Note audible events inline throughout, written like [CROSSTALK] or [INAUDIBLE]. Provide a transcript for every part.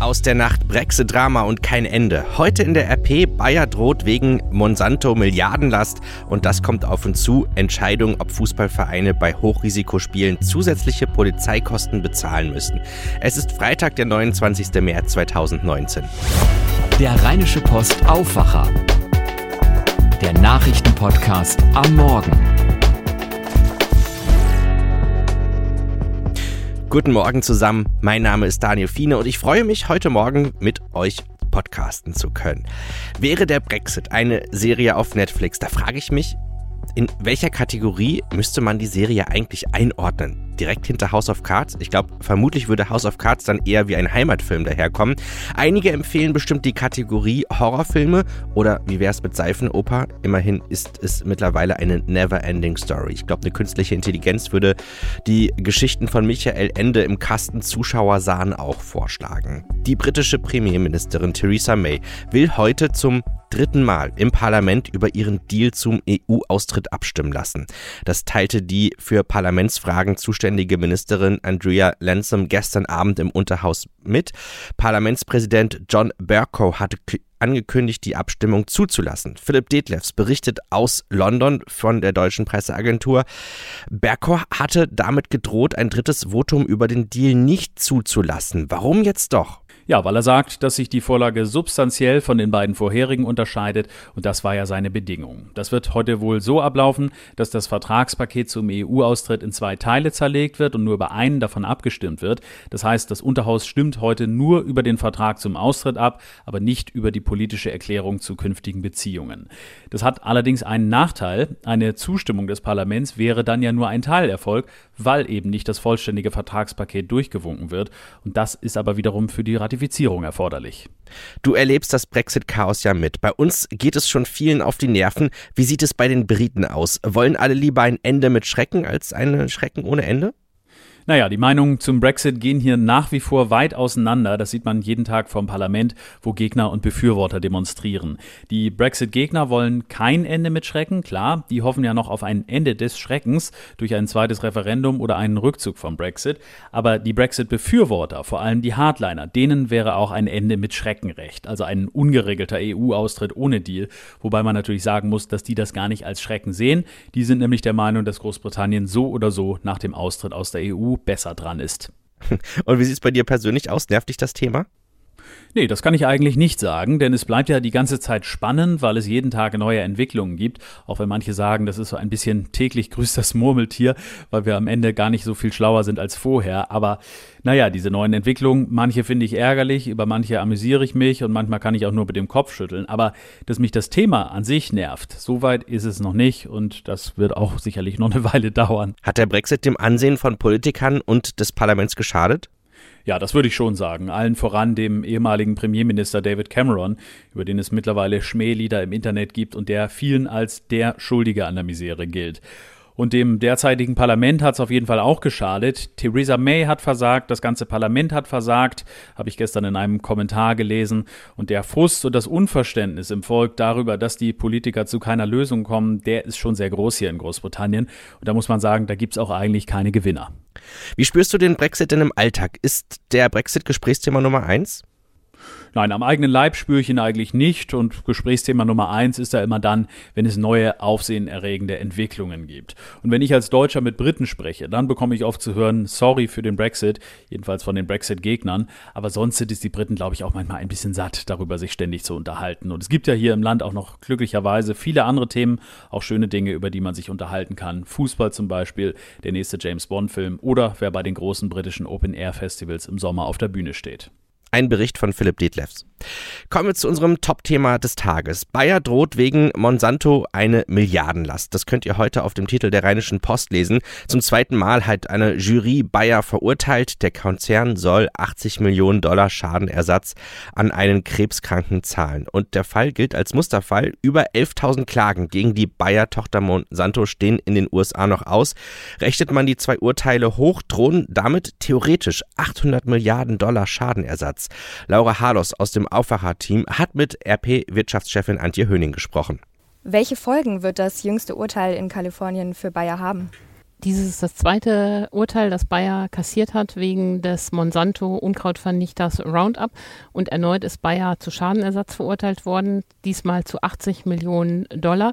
Aus der Nacht Brexit-Drama und kein Ende. Heute in der RP, Bayer droht wegen Monsanto Milliardenlast und das kommt auf uns zu. Entscheidung, ob Fußballvereine bei Hochrisikospielen zusätzliche Polizeikosten bezahlen müssen. Es ist Freitag, der 29. März 2019. Der Rheinische Post Aufwacher. Der Nachrichtenpodcast am Morgen. Guten Morgen zusammen, mein Name ist Daniel Fiene und ich freue mich, heute Morgen mit euch podcasten zu können. Wäre der Brexit eine Serie auf Netflix, da frage ich mich, in welcher Kategorie müsste man die Serie eigentlich einordnen? Direkt hinter House of Cards. Ich glaube, vermutlich würde House of Cards dann eher wie ein Heimatfilm daherkommen. Einige empfehlen bestimmt die Kategorie Horrorfilme oder wie wäre es mit Seifenoper? Immerhin ist es mittlerweile eine Never-Ending Story. Ich glaube, eine künstliche Intelligenz würde die Geschichten von Michael Ende im Kasten Zuschauer sahen auch vorschlagen. Die britische Premierministerin Theresa May will heute zum dritten Mal im Parlament über ihren Deal zum EU-Austritt abstimmen lassen. Das teilte die für Parlamentsfragen zuständige Ministerin Andrea Lansom gestern Abend im Unterhaus mit. Parlamentspräsident John Bercow hatte angekündigt, die Abstimmung zuzulassen. Philipp Detlefs berichtet aus London von der deutschen Presseagentur. Bercow hatte damit gedroht, ein drittes Votum über den Deal nicht zuzulassen. Warum jetzt doch? Ja, weil er sagt, dass sich die Vorlage substanziell von den beiden vorherigen unterscheidet und das war ja seine Bedingung. Das wird heute wohl so ablaufen, dass das Vertragspaket zum EU-Austritt in zwei Teile zerlegt wird und nur über einen davon abgestimmt wird. Das heißt, das Unterhaus stimmt heute nur über den Vertrag zum Austritt ab, aber nicht über die politische Erklärung zu künftigen Beziehungen. Das hat allerdings einen Nachteil. Eine Zustimmung des Parlaments wäre dann ja nur ein Teilerfolg, weil eben nicht das vollständige Vertragspaket durchgewunken wird. Und das ist aber wiederum für die Ratifizierung erforderlich. Du erlebst das Brexit-Chaos ja mit. Bei uns geht es schon vielen auf die Nerven. Wie sieht es bei den Briten aus? Wollen alle lieber ein Ende mit Schrecken als ein Schrecken ohne Ende? Naja, die Meinungen zum Brexit gehen hier nach wie vor weit auseinander. Das sieht man jeden Tag vom Parlament, wo Gegner und Befürworter demonstrieren. Die Brexit-Gegner wollen kein Ende mit Schrecken, klar. Die hoffen ja noch auf ein Ende des Schreckens durch ein zweites Referendum oder einen Rückzug vom Brexit. Aber die Brexit-Befürworter, vor allem die Hardliner, denen wäre auch ein Ende mit Schrecken recht. Also ein ungeregelter EU-Austritt ohne Deal. Wobei man natürlich sagen muss, dass die das gar nicht als Schrecken sehen. Die sind nämlich der Meinung, dass Großbritannien so oder so nach dem Austritt aus der EU besser dran ist. [LAUGHS] Und wie sieht es bei dir persönlich aus? Nervt dich das Thema? Nee, das kann ich eigentlich nicht sagen, denn es bleibt ja die ganze Zeit spannend, weil es jeden Tag neue Entwicklungen gibt. Auch wenn manche sagen, das ist so ein bisschen täglich grüßt das Murmeltier, weil wir am Ende gar nicht so viel schlauer sind als vorher. Aber naja, diese neuen Entwicklungen, manche finde ich ärgerlich, über manche amüsiere ich mich und manchmal kann ich auch nur mit dem Kopf schütteln. Aber dass mich das Thema an sich nervt, so weit ist es noch nicht und das wird auch sicherlich noch eine [LAUGHS] Weile dauern. Hat der Brexit dem Ansehen von Politikern und des Parlaments geschadet? Ja, das würde ich schon sagen. Allen voran dem ehemaligen Premierminister David Cameron, über den es mittlerweile Schmählieder im Internet gibt und der vielen als der Schuldige an der Misere gilt. Und dem derzeitigen Parlament hat es auf jeden Fall auch geschadet. Theresa May hat versagt, das ganze Parlament hat versagt, habe ich gestern in einem Kommentar gelesen. Und der Frust und das Unverständnis im Volk darüber, dass die Politiker zu keiner Lösung kommen, der ist schon sehr groß hier in Großbritannien. Und da muss man sagen, da gibt es auch eigentlich keine Gewinner. Wie spürst du den Brexit denn im Alltag? Ist der Brexit Gesprächsthema Nummer eins? Nein, am eigenen Leib spüre ich ihn eigentlich nicht und Gesprächsthema Nummer eins ist da immer dann, wenn es neue, aufsehenerregende Entwicklungen gibt. Und wenn ich als Deutscher mit Briten spreche, dann bekomme ich oft zu hören, sorry für den Brexit, jedenfalls von den Brexit-Gegnern, aber sonst sind es die Briten, glaube ich, auch manchmal ein bisschen satt, darüber sich ständig zu unterhalten. Und es gibt ja hier im Land auch noch glücklicherweise viele andere Themen, auch schöne Dinge, über die man sich unterhalten kann. Fußball zum Beispiel, der nächste James Bond-Film oder wer bei den großen britischen Open-Air-Festivals im Sommer auf der Bühne steht. Ein Bericht von Philipp Detlefs. Kommen wir zu unserem Top-Thema des Tages. Bayer droht wegen Monsanto eine Milliardenlast. Das könnt ihr heute auf dem Titel der Rheinischen Post lesen. Zum zweiten Mal hat eine Jury Bayer verurteilt. Der Konzern soll 80 Millionen Dollar Schadenersatz an einen Krebskranken zahlen. Und der Fall gilt als Musterfall. Über 11.000 Klagen gegen die Bayer-Tochter Monsanto stehen in den USA noch aus. Rechnet man die zwei Urteile hoch, drohen damit theoretisch 800 Milliarden Dollar Schadenersatz. Laura Harlos aus dem Aufwacher-Team hat mit RP-Wirtschaftschefin Antje Höning gesprochen. Welche Folgen wird das jüngste Urteil in Kalifornien für Bayer haben? Dieses ist das zweite Urteil, das Bayer kassiert hat wegen des Monsanto-Unkrautvernichters Roundup. Und erneut ist Bayer zu Schadenersatz verurteilt worden, diesmal zu 80 Millionen Dollar.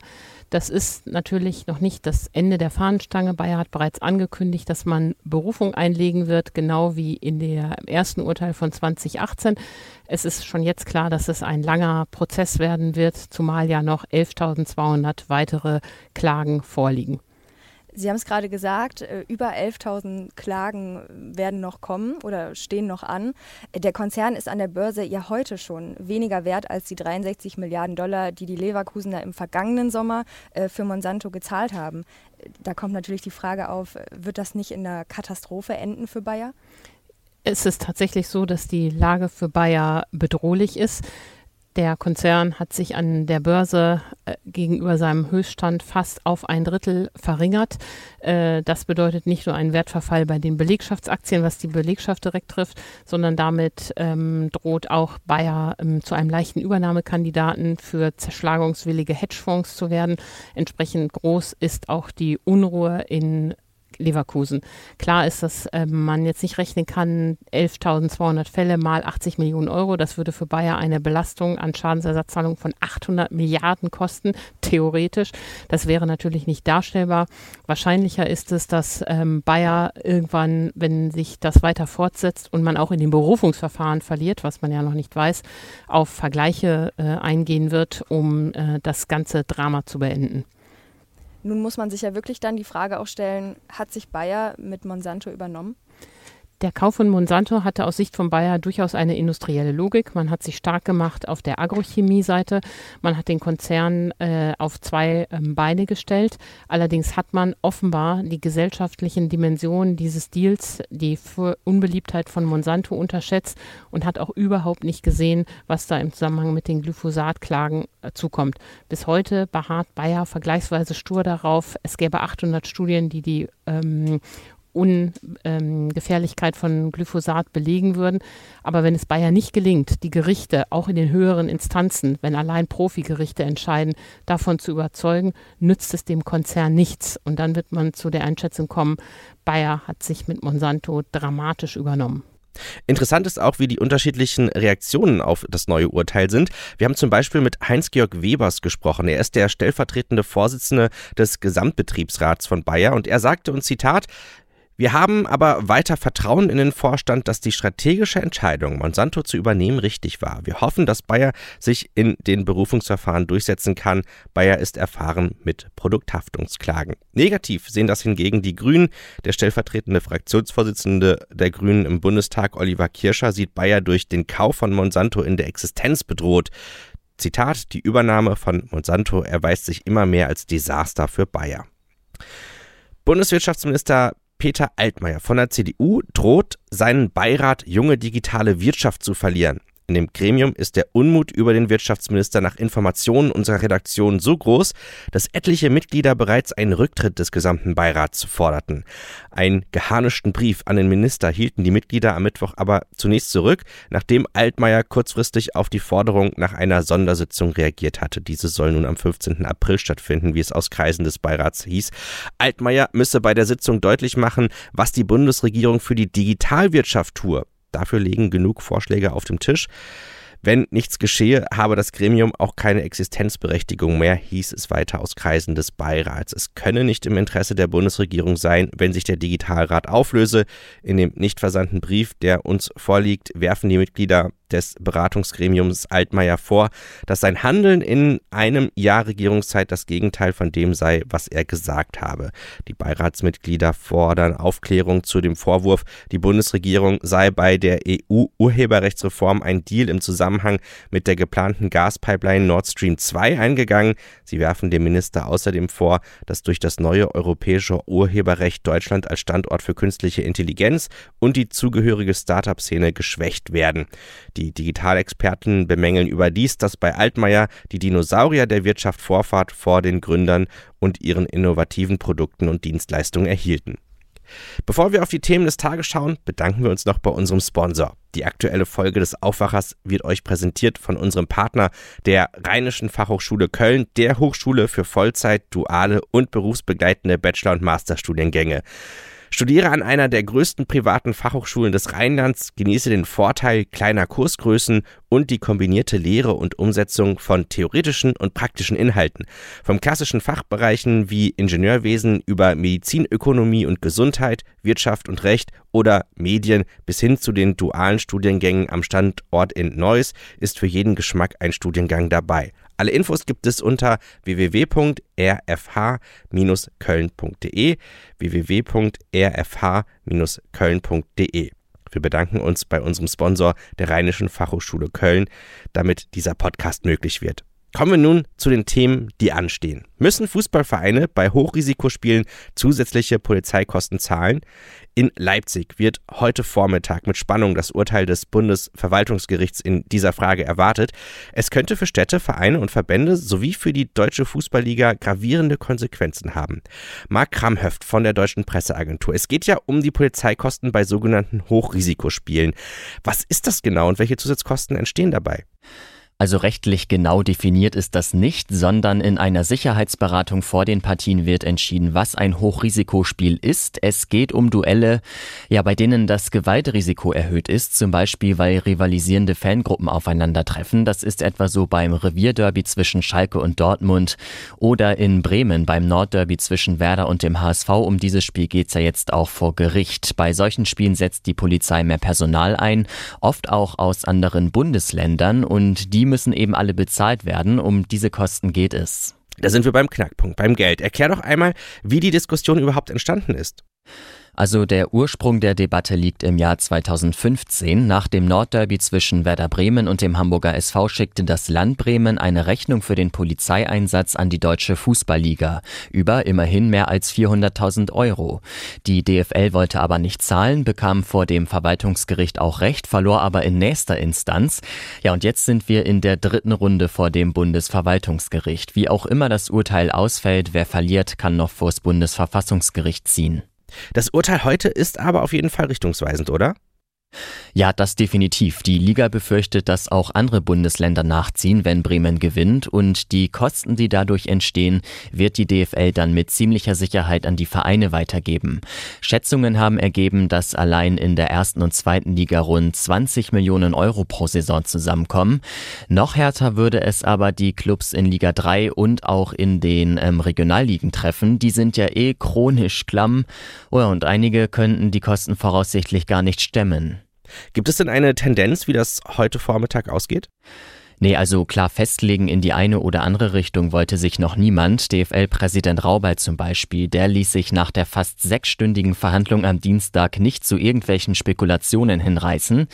Das ist natürlich noch nicht das Ende der Fahnenstange. Bayer hat bereits angekündigt, dass man Berufung einlegen wird, genau wie in der ersten Urteil von 2018. Es ist schon jetzt klar, dass es ein langer Prozess werden wird, zumal ja noch 11.200 weitere Klagen vorliegen. Sie haben es gerade gesagt, äh, über 11.000 Klagen werden noch kommen oder stehen noch an. Der Konzern ist an der Börse ja heute schon weniger wert als die 63 Milliarden Dollar, die die Leverkusener im vergangenen Sommer äh, für Monsanto gezahlt haben. Da kommt natürlich die Frage auf, wird das nicht in einer Katastrophe enden für Bayer? Es ist tatsächlich so, dass die Lage für Bayer bedrohlich ist. Der Konzern hat sich an der Börse äh, gegenüber seinem Höchststand fast auf ein Drittel verringert. Äh, das bedeutet nicht nur einen Wertverfall bei den Belegschaftsaktien, was die Belegschaft direkt trifft, sondern damit ähm, droht auch Bayer ähm, zu einem leichten Übernahmekandidaten für zerschlagungswillige Hedgefonds zu werden. Entsprechend groß ist auch die Unruhe in Leverkusen. Klar ist, dass äh, man jetzt nicht rechnen kann, 11.200 Fälle mal 80 Millionen Euro. Das würde für Bayer eine Belastung an Schadensersatzzahlungen von 800 Milliarden kosten, theoretisch. Das wäre natürlich nicht darstellbar. Wahrscheinlicher ist es, dass ähm, Bayer irgendwann, wenn sich das weiter fortsetzt und man auch in den Berufungsverfahren verliert, was man ja noch nicht weiß, auf Vergleiche äh, eingehen wird, um äh, das ganze Drama zu beenden. Nun muss man sich ja wirklich dann die Frage auch stellen, hat sich Bayer mit Monsanto übernommen? Der Kauf von Monsanto hatte aus Sicht von Bayer durchaus eine industrielle Logik. Man hat sich stark gemacht auf der Agrochemie-Seite. Man hat den Konzern äh, auf zwei ähm, Beine gestellt. Allerdings hat man offenbar die gesellschaftlichen Dimensionen dieses Deals, die Unbeliebtheit von Monsanto unterschätzt und hat auch überhaupt nicht gesehen, was da im Zusammenhang mit den Glyphosat-Klagen äh, zukommt. Bis heute beharrt Bayer vergleichsweise stur darauf, es gäbe 800 Studien, die die ähm, Ungefährlichkeit ähm, von Glyphosat belegen würden. Aber wenn es Bayer nicht gelingt, die Gerichte auch in den höheren Instanzen, wenn allein Profigerichte entscheiden, davon zu überzeugen, nützt es dem Konzern nichts. Und dann wird man zu der Einschätzung kommen, Bayer hat sich mit Monsanto dramatisch übernommen. Interessant ist auch, wie die unterschiedlichen Reaktionen auf das neue Urteil sind. Wir haben zum Beispiel mit Heinz-Georg Webers gesprochen. Er ist der stellvertretende Vorsitzende des Gesamtbetriebsrats von Bayer und er sagte uns Zitat, wir haben aber weiter Vertrauen in den Vorstand, dass die strategische Entscheidung, Monsanto zu übernehmen, richtig war. Wir hoffen, dass Bayer sich in den Berufungsverfahren durchsetzen kann. Bayer ist erfahren mit Produkthaftungsklagen. Negativ sehen das hingegen die Grünen. Der stellvertretende Fraktionsvorsitzende der Grünen im Bundestag, Oliver Kirscher, sieht Bayer durch den Kauf von Monsanto in der Existenz bedroht. Zitat, die Übernahme von Monsanto erweist sich immer mehr als Desaster für Bayer. Bundeswirtschaftsminister Peter Altmaier von der CDU droht, seinen Beirat Junge Digitale Wirtschaft zu verlieren. In dem Gremium ist der Unmut über den Wirtschaftsminister nach Informationen unserer Redaktion so groß, dass etliche Mitglieder bereits einen Rücktritt des gesamten Beirats forderten. Einen geharnischten Brief an den Minister hielten die Mitglieder am Mittwoch aber zunächst zurück, nachdem Altmaier kurzfristig auf die Forderung nach einer Sondersitzung reagiert hatte. Diese soll nun am 15. April stattfinden, wie es aus Kreisen des Beirats hieß. Altmaier müsse bei der Sitzung deutlich machen, was die Bundesregierung für die Digitalwirtschaft tue. Dafür liegen genug Vorschläge auf dem Tisch. Wenn nichts geschehe, habe das Gremium auch keine Existenzberechtigung mehr, hieß es weiter aus Kreisen des Beirats. Es könne nicht im Interesse der Bundesregierung sein, wenn sich der Digitalrat auflöse. In dem nicht versandten Brief, der uns vorliegt, werfen die Mitglieder des Beratungsgremiums Altmaier vor, dass sein Handeln in einem Jahr Regierungszeit das Gegenteil von dem sei, was er gesagt habe. Die Beiratsmitglieder fordern Aufklärung zu dem Vorwurf, die Bundesregierung sei bei der EU-Urheberrechtsreform ein Deal im Zusammenhang mit der geplanten Gaspipeline Nord Stream 2 eingegangen. Sie werfen dem Minister außerdem vor, dass durch das neue europäische Urheberrecht Deutschland als Standort für künstliche Intelligenz und die zugehörige Startup-Szene geschwächt werden. Die Digitalexperten bemängeln überdies, dass bei Altmaier die Dinosaurier der Wirtschaft Vorfahrt vor den Gründern und ihren innovativen Produkten und Dienstleistungen erhielten. Bevor wir auf die Themen des Tages schauen, bedanken wir uns noch bei unserem Sponsor. Die aktuelle Folge des Aufwachers wird euch präsentiert von unserem Partner, der Rheinischen Fachhochschule Köln, der Hochschule für Vollzeit, duale und berufsbegleitende Bachelor- und Masterstudiengänge. Studiere an einer der größten privaten Fachhochschulen des Rheinlands, genieße den Vorteil kleiner Kursgrößen und die kombinierte Lehre und Umsetzung von theoretischen und praktischen Inhalten. Vom klassischen Fachbereichen wie Ingenieurwesen über Medizinökonomie und Gesundheit, Wirtschaft und Recht oder Medien bis hin zu den dualen Studiengängen am Standort in Neuss ist für jeden Geschmack ein Studiengang dabei. Alle Infos gibt es unter www.rfh-köln.de www.rfh-köln.de wir bedanken uns bei unserem Sponsor der Rheinischen Fachhochschule Köln, damit dieser Podcast möglich wird. Kommen wir nun zu den Themen, die anstehen. Müssen Fußballvereine bei Hochrisikospielen zusätzliche Polizeikosten zahlen? In Leipzig wird heute Vormittag mit Spannung das Urteil des Bundesverwaltungsgerichts in dieser Frage erwartet. Es könnte für Städte, Vereine und Verbände sowie für die Deutsche Fußballliga gravierende Konsequenzen haben. Marc Kramhöft von der Deutschen Presseagentur. Es geht ja um die Polizeikosten bei sogenannten Hochrisikospielen. Was ist das genau und welche Zusatzkosten entstehen dabei? Also rechtlich genau definiert ist das nicht, sondern in einer Sicherheitsberatung vor den Partien wird entschieden, was ein Hochrisikospiel ist. Es geht um Duelle, ja, bei denen das Gewaltrisiko erhöht ist, zum Beispiel weil rivalisierende Fangruppen aufeinandertreffen. Das ist etwa so beim Revierderby zwischen Schalke und Dortmund oder in Bremen beim Nordderby zwischen Werder und dem HSV. Um dieses Spiel geht's ja jetzt auch vor Gericht. Bei solchen Spielen setzt die Polizei mehr Personal ein, oft auch aus anderen Bundesländern und die müssen eben alle bezahlt werden. Um diese Kosten geht es. Da sind wir beim Knackpunkt, beim Geld. Erklär doch einmal, wie die Diskussion überhaupt entstanden ist. Also der Ursprung der Debatte liegt im Jahr 2015. Nach dem Nordderby zwischen Werder Bremen und dem Hamburger SV schickte das Land Bremen eine Rechnung für den Polizeieinsatz an die Deutsche Fußballliga über immerhin mehr als 400.000 Euro. Die DFL wollte aber nicht zahlen, bekam vor dem Verwaltungsgericht auch Recht, verlor aber in nächster Instanz. Ja, und jetzt sind wir in der dritten Runde vor dem Bundesverwaltungsgericht. Wie auch immer das Urteil ausfällt, wer verliert, kann noch vors Bundesverfassungsgericht ziehen. Das Urteil heute ist aber auf jeden Fall richtungsweisend, oder? Ja, das definitiv. Die Liga befürchtet, dass auch andere Bundesländer nachziehen, wenn Bremen gewinnt. Und die Kosten, die dadurch entstehen, wird die DFL dann mit ziemlicher Sicherheit an die Vereine weitergeben. Schätzungen haben ergeben, dass allein in der ersten und zweiten Liga rund 20 Millionen Euro pro Saison zusammenkommen. Noch härter würde es aber die Clubs in Liga 3 und auch in den ähm, Regionalligen treffen. Die sind ja eh chronisch klamm. Oh, und einige könnten die Kosten voraussichtlich gar nicht stemmen. Gibt es denn eine Tendenz, wie das heute Vormittag ausgeht? Nee, also klar festlegen in die eine oder andere Richtung wollte sich noch niemand. DFL-Präsident Raubal zum Beispiel, der ließ sich nach der fast sechsstündigen Verhandlung am Dienstag nicht zu irgendwelchen Spekulationen hinreißen.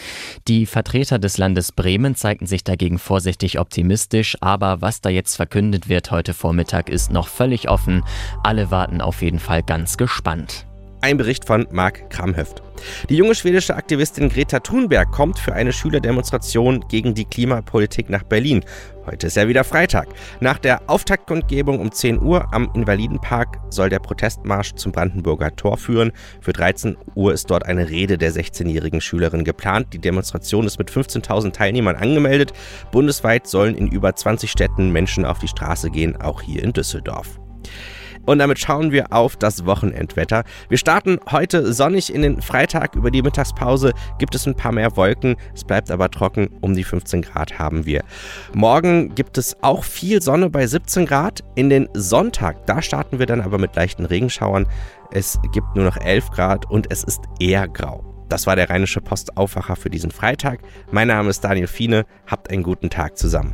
Die Vertreter des Landes Bremen zeigten sich dagegen vorsichtig optimistisch, aber was da jetzt verkündet wird heute Vormittag ist noch völlig offen. Alle warten auf jeden Fall ganz gespannt. Ein Bericht von Marc Kramhöft. Die junge schwedische Aktivistin Greta Thunberg kommt für eine Schülerdemonstration gegen die Klimapolitik nach Berlin. Heute ist ja wieder Freitag. Nach der Auftaktkundgebung um 10 Uhr am Invalidenpark soll der Protestmarsch zum Brandenburger Tor führen. Für 13 Uhr ist dort eine Rede der 16-jährigen Schülerin geplant. Die Demonstration ist mit 15.000 Teilnehmern angemeldet. Bundesweit sollen in über 20 Städten Menschen auf die Straße gehen, auch hier in Düsseldorf. Und damit schauen wir auf das Wochenendwetter. Wir starten heute sonnig in den Freitag. Über die Mittagspause gibt es ein paar mehr Wolken. Es bleibt aber trocken. Um die 15 Grad haben wir. Morgen gibt es auch viel Sonne bei 17 Grad. In den Sonntag, da starten wir dann aber mit leichten Regenschauern. Es gibt nur noch 11 Grad und es ist eher grau. Das war der Rheinische Post Aufwacher für diesen Freitag. Mein Name ist Daniel Fiene. Habt einen guten Tag zusammen.